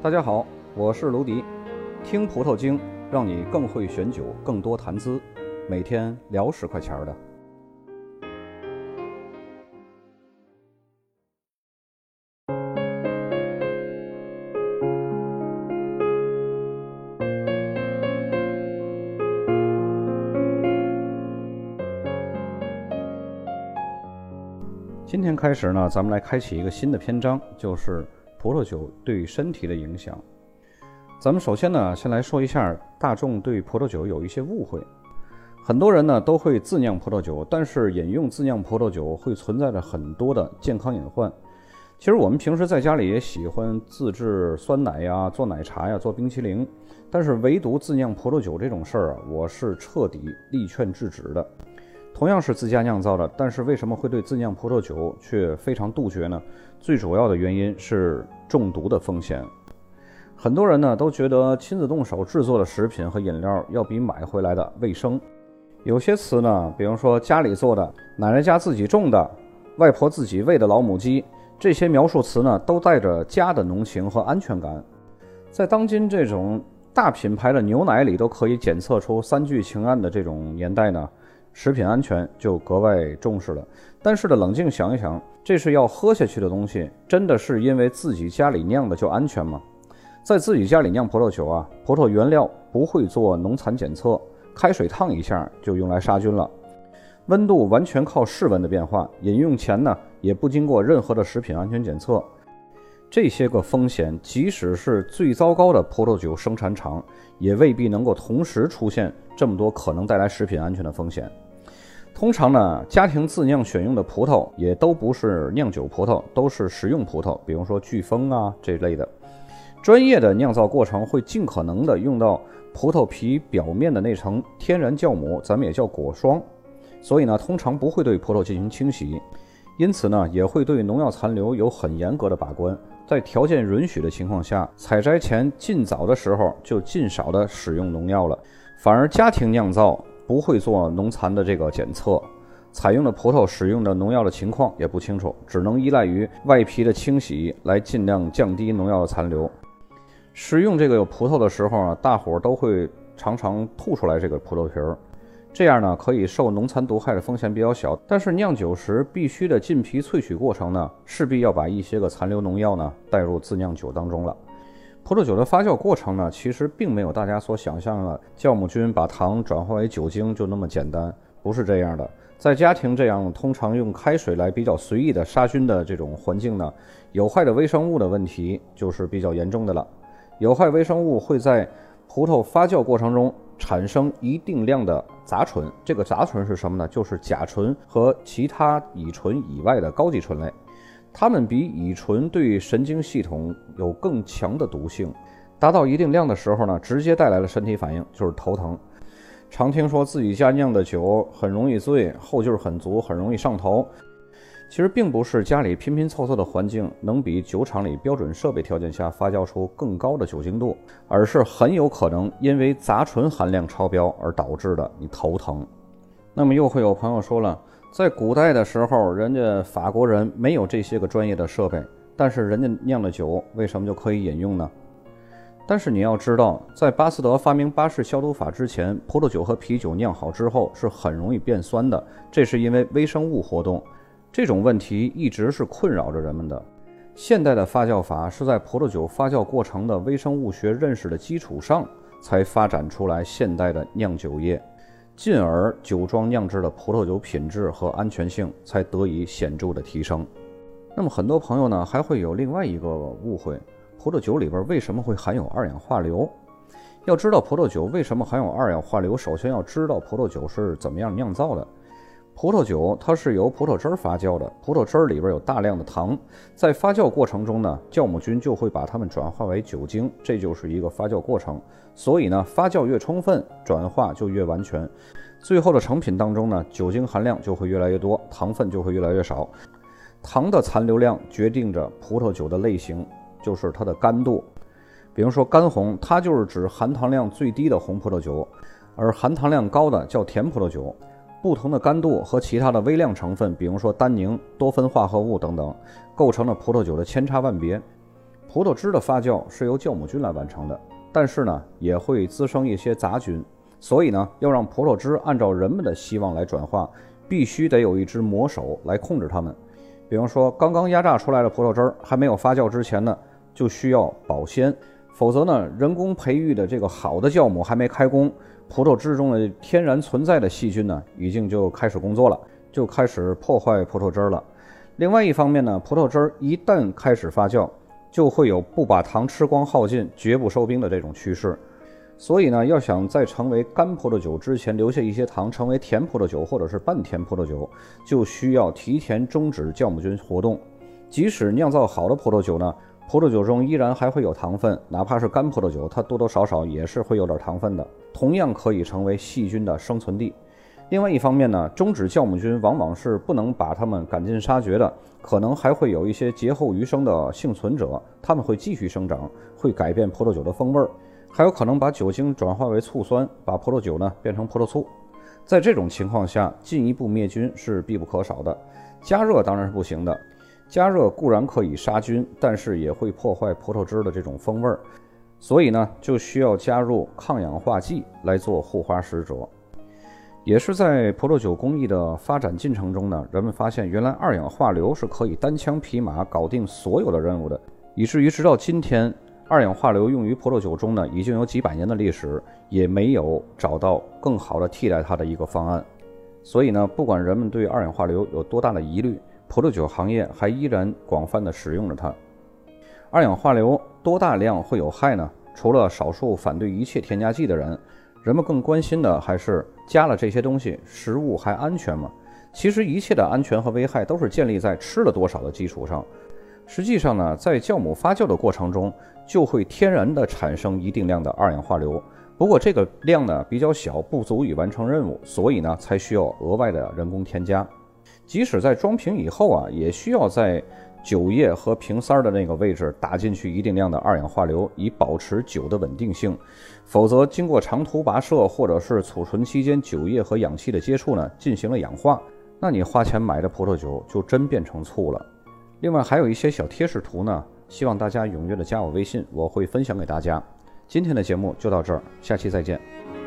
大家好，我是卢迪，听葡萄精，让你更会选酒，更多谈资，每天聊十块钱的。今天开始呢，咱们来开启一个新的篇章，就是葡萄酒对身体的影响。咱们首先呢，先来说一下大众对葡萄酒有一些误会。很多人呢都会自酿葡萄酒，但是饮用自酿葡萄酒会存在着很多的健康隐患。其实我们平时在家里也喜欢自制酸奶呀、做奶茶呀、做冰淇淋，但是唯独自酿葡萄酒这种事儿啊，我是彻底力劝制止的。同样是自家酿造的，但是为什么会对自酿葡萄酒却非常杜绝呢？最主要的原因是中毒的风险。很多人呢都觉得亲自动手制作的食品和饮料要比买回来的卫生。有些词呢，比如说家里做的、奶奶家自己种的、外婆自己喂的老母鸡，这些描述词呢都带着家的浓情和安全感。在当今这种大品牌的牛奶里都可以检测出三聚氰胺的这种年代呢。食品安全就格外重视了，但是呢，冷静想一想，这是要喝下去的东西，真的是因为自己家里酿的就安全吗？在自己家里酿葡萄酒啊，葡萄原料不会做农残检测，开水烫一下就用来杀菌了，温度完全靠室温的变化，饮用前呢也不经过任何的食品安全检测，这些个风险，即使是最糟糕的葡萄酒生产厂，也未必能够同时出现这么多可能带来食品安全的风险。通常呢，家庭自酿选用的葡萄也都不是酿酒葡萄，都是食用葡萄，比如说飓风啊这类的。专业的酿造过程会尽可能的用到葡萄皮表面的那层天然酵母，咱们也叫果霜，所以呢，通常不会对葡萄进行清洗，因此呢，也会对农药残留有很严格的把关。在条件允许的情况下，采摘前尽早的时候就尽少的使用农药了，反而家庭酿造。不会做农残的这个检测，采用的葡萄使用的农药的情况也不清楚，只能依赖于外皮的清洗来尽量降低农药的残留。使用这个有葡萄的时候啊，大伙儿都会常常吐出来这个葡萄皮儿，这样呢可以受农残毒害的风险比较小。但是酿酒时必须的浸皮萃取过程呢，势必要把一些个残留农药呢带入自酿酒当中了。葡萄酒的发酵过程呢，其实并没有大家所想象的酵母菌把糖转化为酒精就那么简单，不是这样的。在家庭这样通常用开水来比较随意的杀菌的这种环境呢，有害的微生物的问题就是比较严重的了。有害微生物会在葡萄发酵过程中产生一定量的杂醇，这个杂醇是什么呢？就是甲醇和其他乙醇以外的高级醇类。它们比乙醇对神经系统有更强的毒性，达到一定量的时候呢，直接带来了身体反应，就是头疼。常听说自己家酿的酒很容易醉，后劲很足，很容易上头。其实并不是家里拼拼凑凑的环境能比酒厂里标准设备条件下发酵出更高的酒精度，而是很有可能因为杂醇含量超标而导致的你头疼。那么又会有朋友说了。在古代的时候，人家法国人没有这些个专业的设备，但是人家酿的酒为什么就可以饮用呢？但是你要知道，在巴斯德发明巴氏消毒法之前，葡萄酒和啤酒酿好之后是很容易变酸的，这是因为微生物活动。这种问题一直是困扰着人们的。现代的发酵法是在葡萄酒发酵过程的微生物学认识的基础上，才发展出来现代的酿酒业。进而酒庄酿制的葡萄酒品质和安全性才得以显著的提升。那么很多朋友呢还会有另外一个误会：葡萄酒里边为什么会含有二氧化硫？要知道葡萄酒为什么含有二氧化硫，首先要知道葡萄酒是怎么样酿造的。葡萄酒它是由葡萄汁儿发酵的，葡萄汁儿里边有大量的糖，在发酵过程中呢，酵母菌就会把它们转化为酒精，这就是一个发酵过程。所以呢，发酵越充分，转化就越完全，最后的成品当中呢，酒精含量就会越来越多，糖分就会越来越少。糖的残留量决定着葡萄酒的类型，就是它的干度。比如说干红，它就是指含糖量最低的红葡萄酒，而含糖量高的叫甜葡萄酒。不同的干度和其他的微量成分，比如说单宁、多酚化合物等等，构成了葡萄酒的千差万别。葡萄汁的发酵是由酵母菌来完成的，但是呢，也会滋生一些杂菌，所以呢，要让葡萄汁按照人们的希望来转化，必须得有一只魔手来控制它们。比方说，刚刚压榨出来的葡萄汁儿还没有发酵之前呢，就需要保鲜，否则呢，人工培育的这个好的酵母还没开工，葡萄汁中的天然存在的细菌呢，已经就开始工作了，就开始破坏葡萄汁了。另外一方面呢，葡萄汁儿一旦开始发酵，就会有不把糖吃光耗尽，绝不收兵的这种趋势。所以呢，要想在成为干葡萄酒之前留下一些糖，成为甜葡萄酒或者是半甜葡萄酒，就需要提前终止酵母菌活动。即使酿造好的葡萄酒呢，葡萄酒中依然还会有糖分，哪怕是干葡萄酒，它多多少少也是会有点糖分的，同样可以成为细菌的生存地。另外一方面呢，终止酵母菌往往是不能把它们赶尽杀绝的，可能还会有一些劫后余生的幸存者，他们会继续生长，会改变葡萄酒的风味儿，还有可能把酒精转化为醋酸，把葡萄酒呢变成葡萄醋。在这种情况下，进一步灭菌是必不可少的。加热当然是不行的，加热固然可以杀菌，但是也会破坏葡萄汁的这种风味儿，所以呢，就需要加入抗氧化剂来做护花使者。也是在葡萄酒工艺的发展进程中呢，人们发现原来二氧化硫是可以单枪匹马搞定所有的任务的，以至于直到今天，二氧化硫用于葡萄酒中呢，已经有几百年的历史，也没有找到更好的替代它的一个方案。所以呢，不管人们对二氧化硫有多大的疑虑，葡萄酒行业还依然广泛的使用着它。二氧化硫多大量会有害呢？除了少数反对一切添加剂的人。人们更关心的还是加了这些东西，食物还安全吗？其实一切的安全和危害都是建立在吃了多少的基础上。实际上呢，在酵母发酵的过程中，就会天然的产生一定量的二氧化硫。不过这个量呢比较小，不足以完成任务，所以呢才需要额外的人工添加。即使在装瓶以后啊，也需要在。酒液和瓶塞儿的那个位置打进去一定量的二氧化硫，以保持酒的稳定性。否则，经过长途跋涉或者是储存期间酒液和氧气的接触呢，进行了氧化，那你花钱买的葡萄酒就真变成醋了。另外，还有一些小贴士图呢，希望大家踊跃的加我微信，我会分享给大家。今天的节目就到这儿，下期再见。